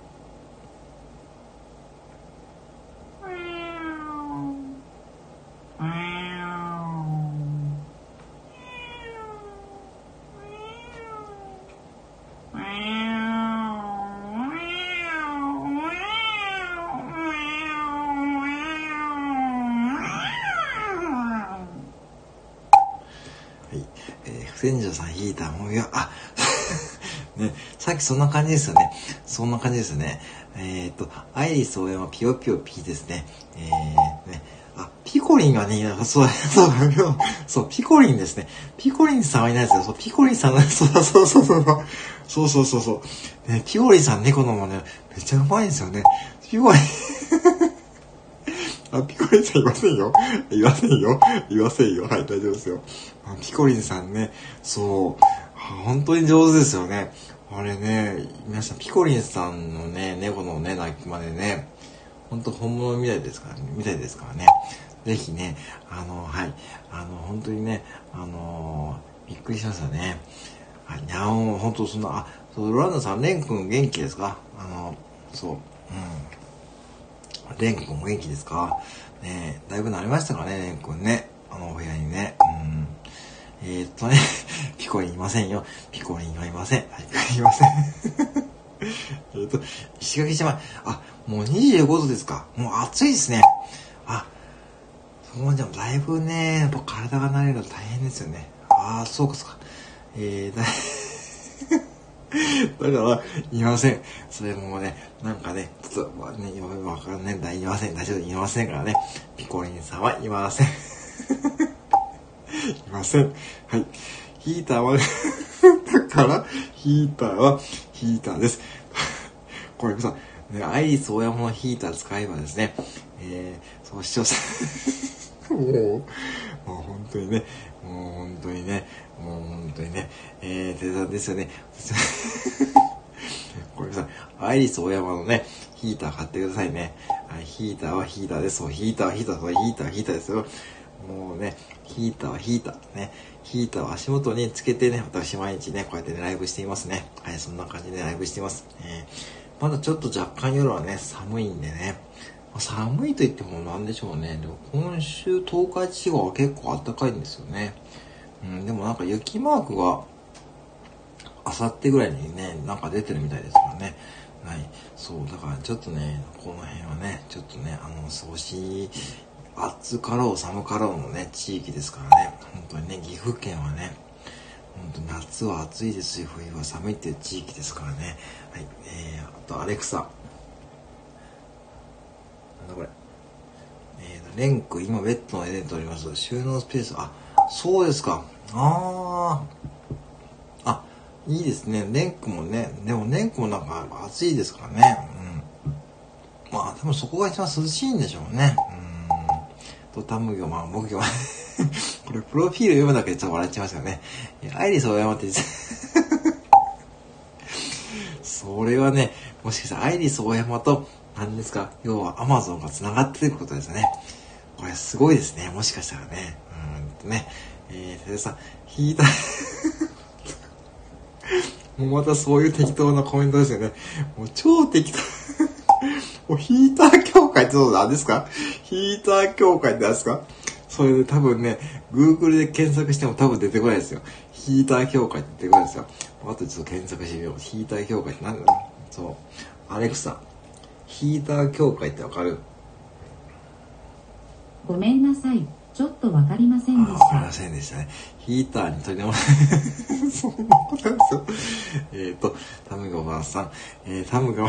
はい。えー、不戦者さんヒーターも、いや、あ、[LAUGHS] ね、さっきそんな感じですよね。そんな感じですよね。えー、っと、アイリス大山ピヨピヨピーですね。えー、ね。あ、ピコリンがね、そう、[LAUGHS] そう、そう、ピコリンですね。ピコリンさんはいないですよ。そう、ピコリンさんが、そうそうそうそう。そうそうそうそう。ね、ピコリンさん猫のもね、めっちゃうまいんですよね。ピコリン。[LAUGHS] あ、ピコリンさんいませんよ。いませんよ。いませんよ。はい、大丈夫ですよ。ピコリンさんね、そう、本当に上手ですよね。あれね、皆さん、ピコリンさんのね、猫のね、鳴きまでね、本当本物みたいですからね、みたいですからね。ぜひね、あの、はい、あの、本当にね、あのびっくりしましたね。あ、にゃん、本当そんな、あ、そう、ロランダさん、レン君元気ですか？あの、そう、うん。レン君も元気ですか？ねだいぶ慣れましたかね、レン君ね。あのお部屋にね。えー、っとね、ピコリンいませんよ。ピコリンはいません。はい、いません。[LAUGHS] えっと、石垣島、あ、もう25度ですか。もう暑いですね。あ、そうじゃだいぶね、やっぱ体が慣れるの大変ですよね。ああ、そうかそうか。えー、だ [LAUGHS] だから、いません。それもね、なんかね、ちょっと、まあね、わかんないんだ、言いません。大丈夫、言いませんからね。ピコリンさんはいません。いません。はい。ヒーターは、[LAUGHS] だから、ヒーターは、ヒーターです。[LAUGHS] これさ、ね、アイリス大山のヒーター使えばですね、えー、そう視聴者、[LAUGHS] もう、もう本当にね、もう本当にね、もう本当にね、えー、手さんですよね。これさ、アイリス大山のね、ヒーター買ってくださいね。はい、ヒーターはヒーターです。ヒーターはヒーター、ヒーターはヒーターですよ。もうね、ヒーターはヒーター。ね、ヒーターを足元につけてね、私毎日ね、こうやってね、ライブしていますね。はい、そんな感じでライブしています。えー、まだちょっと若干夜はね、寒いんでね。寒いと言ってもなんでしょうね。でも今週東海地方は結構暖かいんですよね。うん、でもなんか雪マークが、あさってぐらいにね、なんか出てるみたいですからね。はい。そう、だからちょっとね、この辺はね、ちょっとね、あの、過ごし、暑かろう寒かろうのね、地域ですからね。本当にね、岐阜県はね、本当夏は暑いですし、冬は寒いっていう地域ですからね。はい。えー、あと、アレクサ。なんだこれ。えー、レンク、今ベッドの上で撮ります。収納スペース、あ、そうですか。ああ。あ、いいですね。レンクもね、でもレンクもなんか暑いですからね。うん。まあ、でもそこが一番涼しいんでしょうね。うん。と、タムギョマン、木魚マン。これ、プロフィール読むだけでちょっと笑っちゃいますよね。アイリス大山って言って [LAUGHS] それはね、もしかしたらアイリス大山と、何ですか？要はアマゾンが繋がってることですよね。これすごいですね。もしかしたらね。うんとね。えー、てさん、引いた。[LAUGHS] もうまたそういう適当なコメントですよね。もう超適当。[LAUGHS] もうヒーター協会ってそうなんですか？ヒーター協会って何ですか？それで多分ね、Google で検索しても多分出てこないですよ。ヒーター協会って出てこないですよ。あとちょっと検索してみよう。ヒーター協会って何だろう？そう。アレクサ。ヒーター協会ってわかる？ごめんなさい。ちょっとわかりませんでしあわかりまた。せんでしたね。ヒーターに取り直し、そんなことなんですよ。えっと、タムがおばあさん。えー、タムが、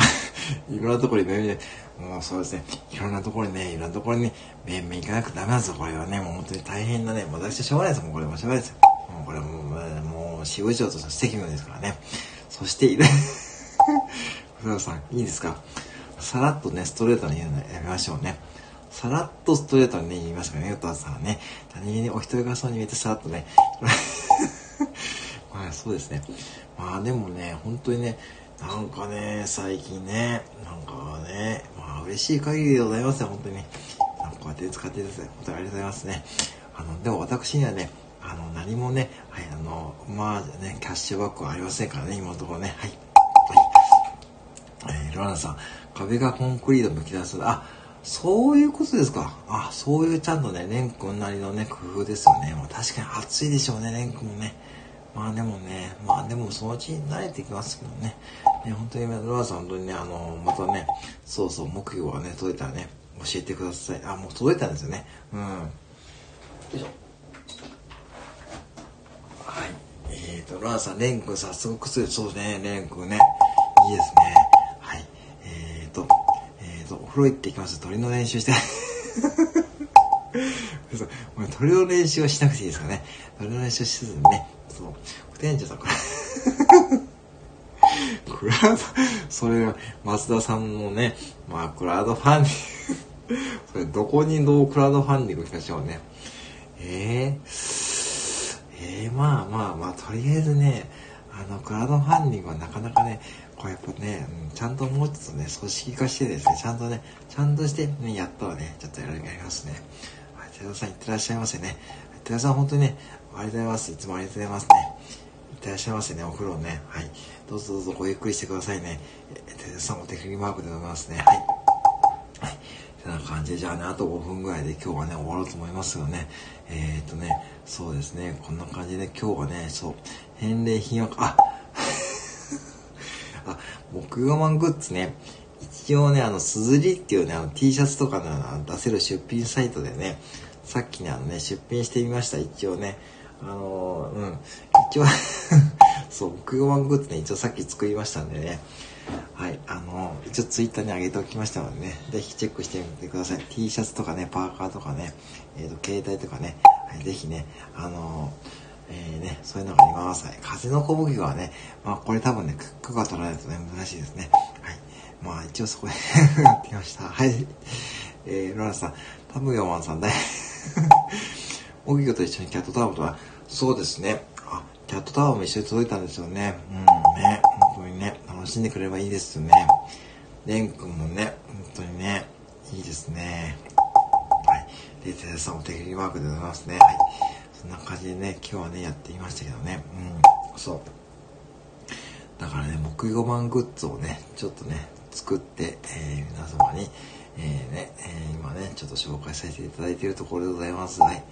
いろんなところにね、もうそうですね、いろんなところにね、いろんなところにね、めんめん行かなくダメなんですよ、これはね。もう本当に大変なね、もう私はしょうがないですもうこれもしょうがないですよ。もうこれはもう、もう、支部長として責務ですからね。そして、いる、ふささん、いいですか？さらっとね、ストレートに言うのやめましょうね。さらっとストレートにね、言いましたからね、歌さんはね。何気にお人よがそうに見えてさらっとね。[LAUGHS] まあそうですね。まあでもね、本当にね、なんかね、最近ね、なんかね、まあ嬉しい限りでございますよ、本当に。なんかこうやって使ってください。本当にありがとうございますね。あの、でも私にはね、あの、何もね、はい、あの、まあね、キャッシュバックはありませんからね、今のところね。はい。はい。えー、ロランさん、壁がコンクリートむき出す。あ、そういうことですか。あ、そういうちゃんとね、レン君なりのね、工夫ですよね。もう確かに暑いでしょうね、レン君もね。まあでもね、まあでもそのうち慣れてきますけどね。ね本当にロラさん本当にね、あの、またね、そうそう、木曜がね、届いたらね、教えてください。あ、もう届いたんですよね。うん。よいしょ。はい。えーと、ロラさん、レン君早速靴そうですね、レン君ね。いいですね。はい。えーと、えーと、お風呂行ってきます。鳥の練習して。そうもう鳥の練習はしなくていいですかね。鳥の練習しずにね。そう。店長さん、これ。クラウド、それ松田さんのね、まあクラウドファンディング、[LAUGHS] それどこにどうクラウドファンディングしましょうね。えー、えー、まあまあまあ、とりあえずね、あの、クラウドファンディングはなかなかね、こうやっぱね、うん、ちゃんともうちょっとね、組織化してですね、ちゃんとね、ちゃんとしてね、やったらね、ちょっとやりますね。い、寺田さんいってらっしゃいませね。寺田さん本当にね、ありがとうございます。いつもありがとうございますね。いってらっしゃいませね、お風呂ね。はい。どうぞどうぞごゆっくりしてくださいね。え、寺田さんお手振りマークでございますね。はい。はい。てな感じで、じゃあね、あと5分ぐらいで今日はね、終わろうと思いますよね。えー、っとね、そうですね、こんな感じで今日はね、そう、返礼品を、あ、[LAUGHS] あ、木曜マングッズね、一応ね、あの、すずりっていうね、あの T シャツとかの出せる出品サイトでね、さっきね、あのね、出品してみました、一応ね。あのー、うん。一応 [LAUGHS] そう、木曜マングッズね、一応さっき作りましたんでね。はい、あのー、一応ツイッターに上げておきましたのでね、ぜひチェックしてみてください。T シャツとかね、パーカーとかね、えっ、ー、と、携帯とかね、はい、ぜひね、あのー、えー、ね、そういうのがあります。はい、風の小麦はね、まあこれ多分ね、許可取らないとね、難しいですね。はい。まあ一応そこで [LAUGHS] やってきました。はい。えー、ロラさん、タムヨマンさん大 [LAUGHS] ギゴと一緒にキャットタワーとは、そうですね。あ、キャットタワーも一緒に届いたんですよね。うんね、本当にね、楽しんでくれればいいですよね。レン君もね、本当にね、いいですね。はい。で、テレさんお手振りマークでございますね。はい。そんな感じでね、今日はね、やってみましたけどね。うん、そう。だからね、木曜版グッズをね、ちょっとね、作って、えー、皆様に、えー、ね、えー、今ね、ちょっと紹介させていただいているところでございます。はい。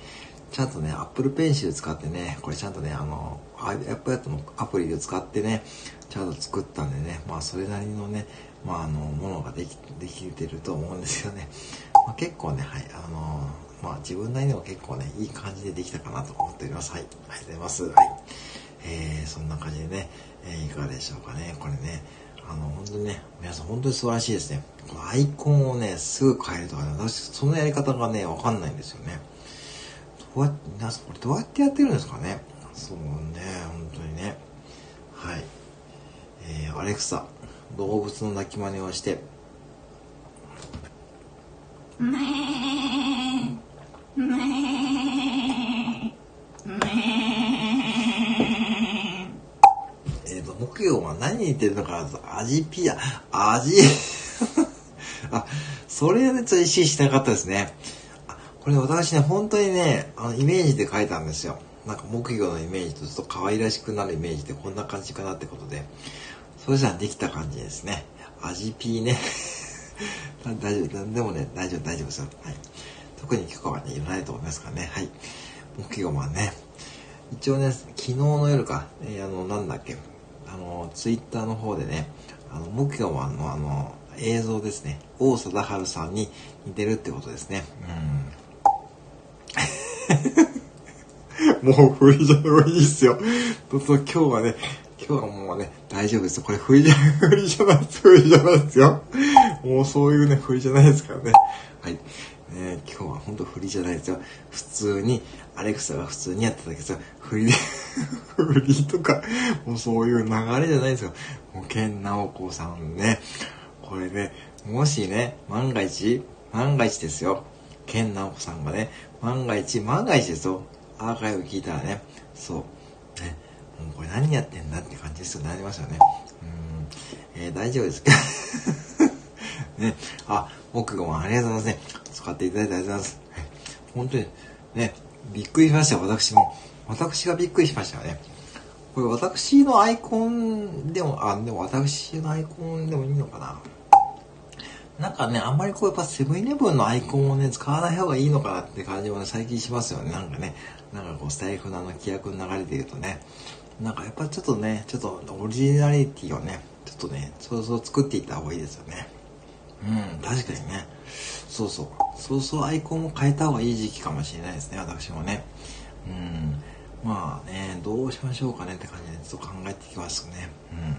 ちゃんとね、Apple Pencil 使ってね、これちゃんとね、あの、iPad のアプリで使ってね、ちゃんと作ったんでね、まあそれなりのね、まああの、ものができ、できてると思うんですよね。まあ、結構ね、はい、あの、まあ自分なりにも結構ね、いい感じでできたかなと思っております。はい。ありがとうございます。はい。えー、そんな感じでね、えー、いかがでしょうかね。これね、あの、本当にね、皆さん本当に素晴らしいですね。アイコンをね、すぐ変えるとかね、私、そのやり方がね、わかんないんですよね。どうやって、皆さんこれどうやってやってるんですかね。そうね、本当にね。はい。えー、アレクサ、動物の鳴き真似をして、めーめーめーえっ、と、木曜は何に似てるのか、味ピア、味 [LAUGHS] あ、それはね、ちょっと意識しなかったですね。これ私ね、本当にね、あの、イメージで書いたんですよ。なんか木魚のイメージとちょっと可愛らしくなるイメージでこんな感じかなってことで、それじゃできた感じですね。味ピーね。[LAUGHS] 大丈夫、でもね、大丈夫、大丈夫ですよ。はい。特に許可はね、いらないと思いますからね。はい。木魚マンね。一応ね、昨日の夜か、えー、あの、なんだっけ、あの、ツイッターの方でね、あの、木魚マンのあの、映像ですね。王貞治さんに似てるってことですね。うん。[LAUGHS] もう振りじゃないいっすよ。どうぞ今日はね、今日はもうね、大丈夫ですよ。これ振りじゃ、[LAUGHS] 振りじゃない。振りじゃないですよ。もうそういうね、振りじゃないですからね。はい。ね、今日は本当振りじゃないですよ。普通に、アレクサが普通にやってたけですよ。振りで、[LAUGHS] 振りとか、もうそういう流れじゃないですよ。もう、ケンナオコさんね。これね、もしね、万が一、万が一ですよ。ケンナオコさんがね、万が一、万が一ですよ。アーカイブ聞いたらね、そう。ね、もうこれ何やってんだって感じですよ。なりますよね。うん、えー、大丈夫ですか？[LAUGHS] ね、あ、僕もありがとうございますね。使っていただいてありがとうございます。本当に、ね、びっくりしました、私も。私がびっくりしましたよね。これ私のアイコンでも、あ、でも私のアイコンでもいいのかな。なんかね、あんまりこうやっぱセブンイレブンのアイコンをね、使わない方がいいのかなって感じもね、最近しますよね。なんかね、なんかこうスタイフのあの規約の流れで言うとね、なんかやっぱちょっとね、ちょっとオリジナリティをね、ちょっとね、そうそう作っていった方がいいですよね。うん、確かにね。そうそう。そうそうアイコンも変えた方がいい時期かもしれないですね、私もね。うん。まあね、どうしましょうかねって感じでちょっと考えてきますね。うん。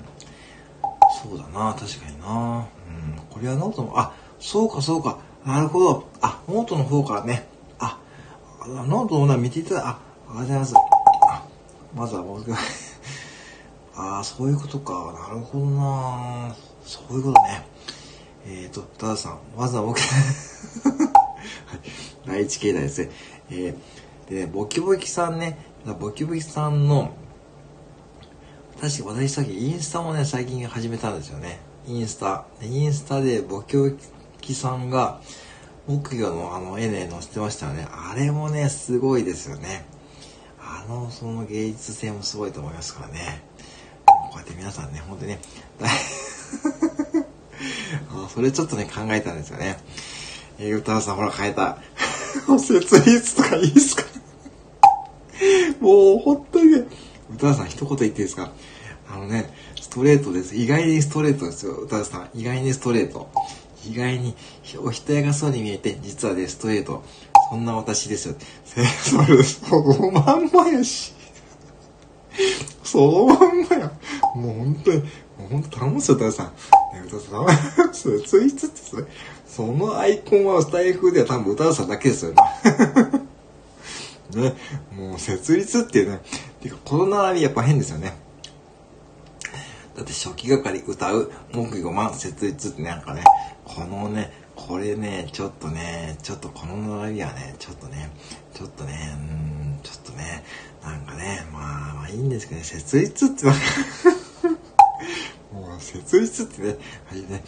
そうだな、確かにな。うん。これはノートの、あ、そうかそうか。なるほど。あ、ノートの方からね。あ、あノートの方見ていただあ、ありがとうございます。あ、まずは僕が [LAUGHS] ああ、そういうことか。なるほどな。そういうことね。えっ、ー、と、多田さん、まずは僕、[LAUGHS] はい、第一形態ですね。えー、でね、ボキボキさんね、ボキボキさんの、確か私さっきインスタもね、最近始めたんですよね。インスタ。インスタでボキボキさんが、木魚のあの絵で載せてましたよね。あれもね、すごいですよね。あの、その芸術性もすごいと思いますからね。こうやって皆さんね、ほんとね、それちょっとね、考えたんですよね。えー、歌さんほら変えた。お設立とかいいっすか？もう本当にね、歌さん一言言っていいですか？あのね、ストレートです。意外にストレートですよ、歌さん。意外にストレート。意外にお人やがそうに見えて、実はね、ストレート。そんな私ですよ。[LAUGHS] それ、そのまんまやし。そのまんまや。もう本当に、もう本当頼むっすよ、歌さん。ね、歌さん。それ、ツイーってそれ、そのアイコンはスタイフでは多分歌うさんだけですよね。[LAUGHS] ね、もう設立っていうね、てかこの並びやっぱ変ですよね。だって初期係歌う、木魚満設立ってなんかね、このね、これね、ちょっとね、ちょっとこの並びはね、ちょっとね、ちょっとね、うん、ちょっとね、なんかね、まあ、まあいいんですけどね、設立ってなんか設立ってね、はいね、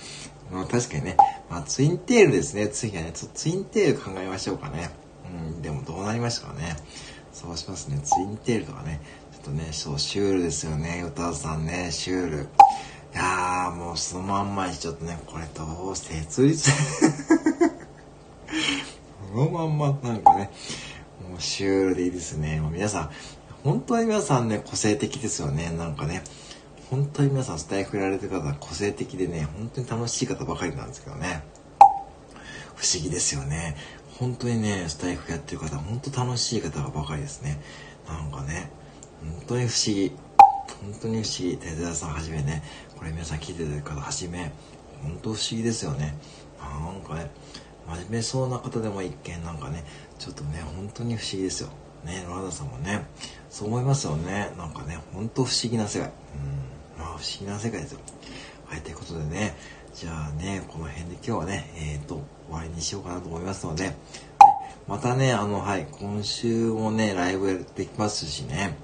まあ確かにね、まあツインテールですね、次はね、ツインテール考えましょうかね。うん、でもどうなりましたかね。そうしますね、ツインテールとかね、ちょっとね、そう、シュールですよね、歌さんね、シュール。いやー、もうそのまんまにちょっとね、これどう設立 [LAUGHS] そのまんま、なんかね、もうシュールでいいですね。もう皆さん、本当に皆さんね、個性的ですよね、なんかね。本当に皆さんスタイフやられてる方は個性的でね、本当に楽しい方ばかりなんですけどね。不思議ですよね。本当にね、スタイフやってる方、本当楽しい方がばかりですね。なんかね、本当に不思議。本当に不思議。手沢さんはじめね、これ皆さん聞いてる方はじめ、本当不思議ですよね。なんかね、真面目そうな方でも一見なんかね、ちょっとね、本当に不思議ですよ。ね、ロラダさんもね、そう思いますよね。なんかね、本当不思議な世界。うん、まあ不思議な世界ですよ。はい、ということでね、じゃあね、この辺で今日はね、えっ、ー、と、終わりにしようかなと思いますので、またね、あの、はい、今週もね、ライブやってきますしね、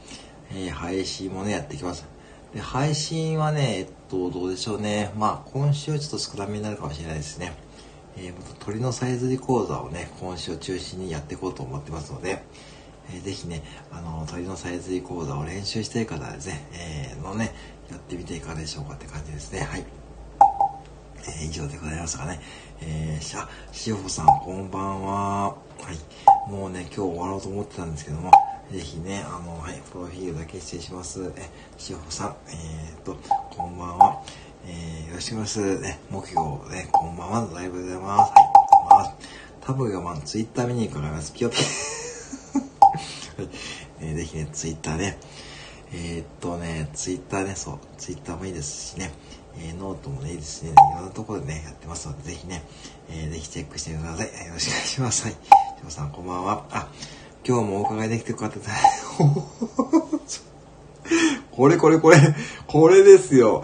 えー、配信もね、やってきます。で、配信はね、えっと、どうでしょうね。まあ、今週はちょっと少なめになるかもしれないですね。えー、鳥のさえずり講座をね、今週を中心にやっていこうと思ってますので、えー、ぜひね、あの、鳥のさえずり講座を練習したい方はですね、えー、のね、やってみていかがでしょうかって感じですね。はい。えー、以上でございますかね。えー、しゃ、しほさん、こんばんは。はい。もうね、今日終わろうと思ってたんですけども、ぜひね、あの、はい、プロフィールだけ失礼します。え、しほさん、えー、っと、こんばんは。えー、よろしくお願いします。ね、目標ね、こんばんはライブでございます。はい、こんばんは。タブがまあ、ツイッター見に伺います。ピヨピはい、えー、ぜひね、ツイッターね、えー、っとね、ツイッターね、そう、ツイッターもいいですしね、えー、ノートもね、いいですしね、いろんなところでね、やってますので、ぜひね、えー、ぜひチェックしてください。よろしくお願いします。はい。しょうさん、こんばんは。あ、今日もお伺いできてよかった [LAUGHS] です。これこれこれ、これですよ。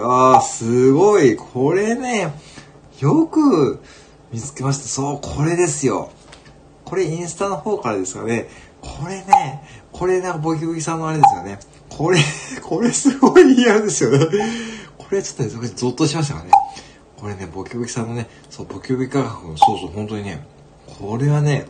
あー、すごい。これね、よく、見つけました。そう、これですよ。これインスタの方からですかね。これね、これなんかボキボキさんのあれですよね。これ、[LAUGHS] これすごいリアルですよね。これちょっとね、ゾッとしましたからね。これね、ボキボキさんのね、そう、ボキボキ価格の、そうそう、本当にね、これはね、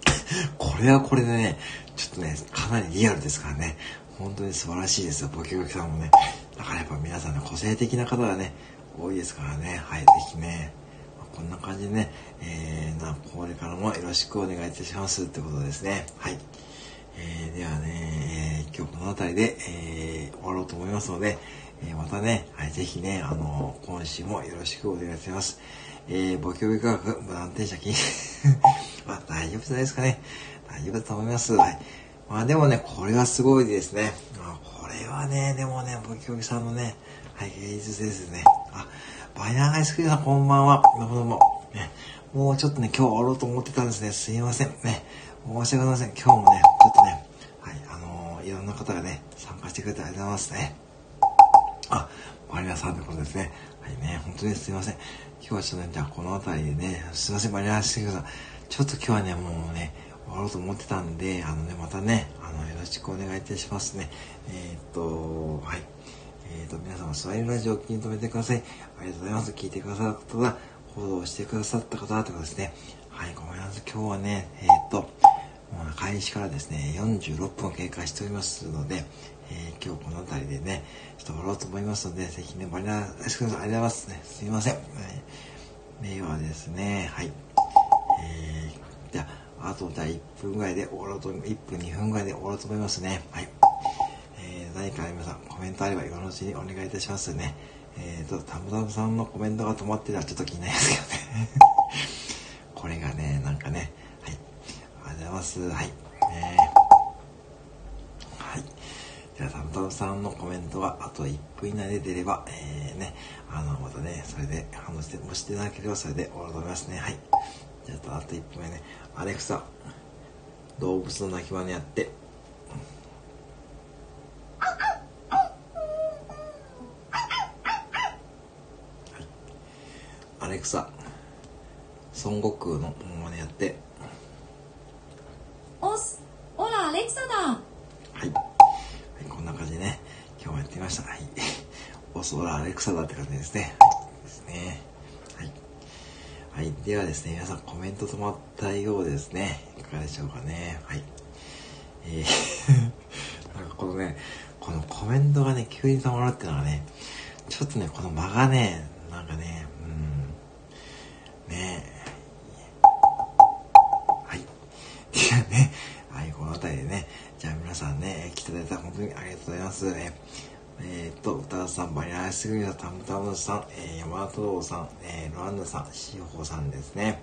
[LAUGHS] これはこれでね、ちょっとね、かなりリアルですからね。本当に素晴らしいですよ、ボキボキさんもね。だからやっぱ皆さんね、個性的な方がね、多いですからね。はい、ぜひね、こんな感じでね、えー、な、これからもよろしくお願いいたしますってことですね。はい。えー、ではね、えー今日この辺りで、えー終わろうと思いますので、えーまたね、はい、ぜひね、あの今週もよろしくお願いします。えー、ボキボキ価格、無断転写金。[LAUGHS] まあ、大丈夫じゃないですかね。大丈夫だと思います。はい。まあでもね、これはすごいですね。まあ、これはね、でもね、ボキボキさんのね、はい、芸術ですね。あ、バイナーアイスクリームさんこんばんは。どうもどうも。ね、もうちょっとね、今日終わろうと思ってたんですね。すいません。ね、申し訳ございません。今日もね、ちょっと、いろんな方がね、参加してくれてありがとうございますね。あ、マリナさんってことですね。はいね、本当にすいません。今日はちょっとね、じゃあこの辺りでね、すいません、マリナしてください。ちょっと今日はね、もうね、終わろうと思ってたんで、あのね、またね、あの、よろしくお願いいたしますね。えーっと、はい。えーっと、皆様、スワイルラジオを気に留めてください。ありがとうございます。聞いてくださった方、フォローしてくださった方ってことですね。はい、ごめんなさい。今日はね、えーっと、開始からですね、46分経過しておりますので、えー今日この辺りでね、ちょっと終わろうと思いますので、ぜひね、バリナースクさんありがとうございますね。すいません。はい、ではですね、はい。えー、じゃあ、あとじゃあ1分ぐらいで終わろうと、1分2分ぐらいで終わろうと思いますね。はい。えー、何か皆さんコメントあれば今のうちにお願いいたしますね。えーと、たむたむさんのコメントが止まってたらちょっと気になりますけどね。[LAUGHS] これがね、なんかね、ます。はい。えー、はい。じゃあ、たむたむさんのコメントがあと1分以内で出れば、えー、ね、あの、またね、それで反応して、もし出なければそれで終わると思いますね。はい。じゃあ、あと1分目ね。アレクサ、動物の鳴き真似やって。アレクサ、孫悟空のモノマネやって。おす、オラ、アレクサだ。はい。はい、こんな感じでね、今日もやってみました。はい。おそらアレクサだって感じですね。ですね。はい。はい。ではですね、皆さんコメント止まったようですね。いかがでしょうかね。はい。えー、[LAUGHS] なんかこのね、このコメントがね、急に止まるっていうのがね、ちょっとね、この間が、ね、バニラアイスクリームさん、タムタムさん、えー、山田太郎さん、えー、ロアンナさん、シーホーさんですね。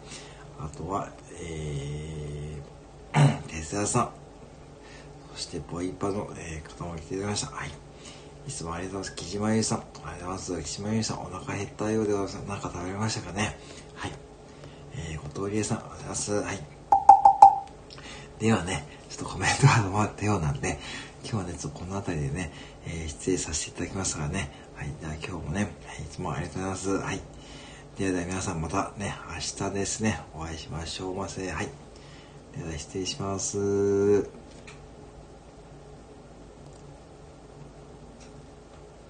あとは、えー、テスラさん、そして、ボイパの、えー、方も来ていただきました。はい。いつもありがとうございます。木島優さん、ありがとうございます。木島優さん、お腹減ったようでございます。なんか食べましたかね？はい。えー、後藤理恵さん、ありがとうございます。はい。ではね、ちょっとコメントが止まったようなんで、今日はね、ちょっとこの辺りでね、えー失礼させていただきますからね。はい。じゃあ今日もね、いいつもありがとうございます。はい。ではでは皆さんまたね、明日ですね、お会いしましょうませ。はい。では失礼します。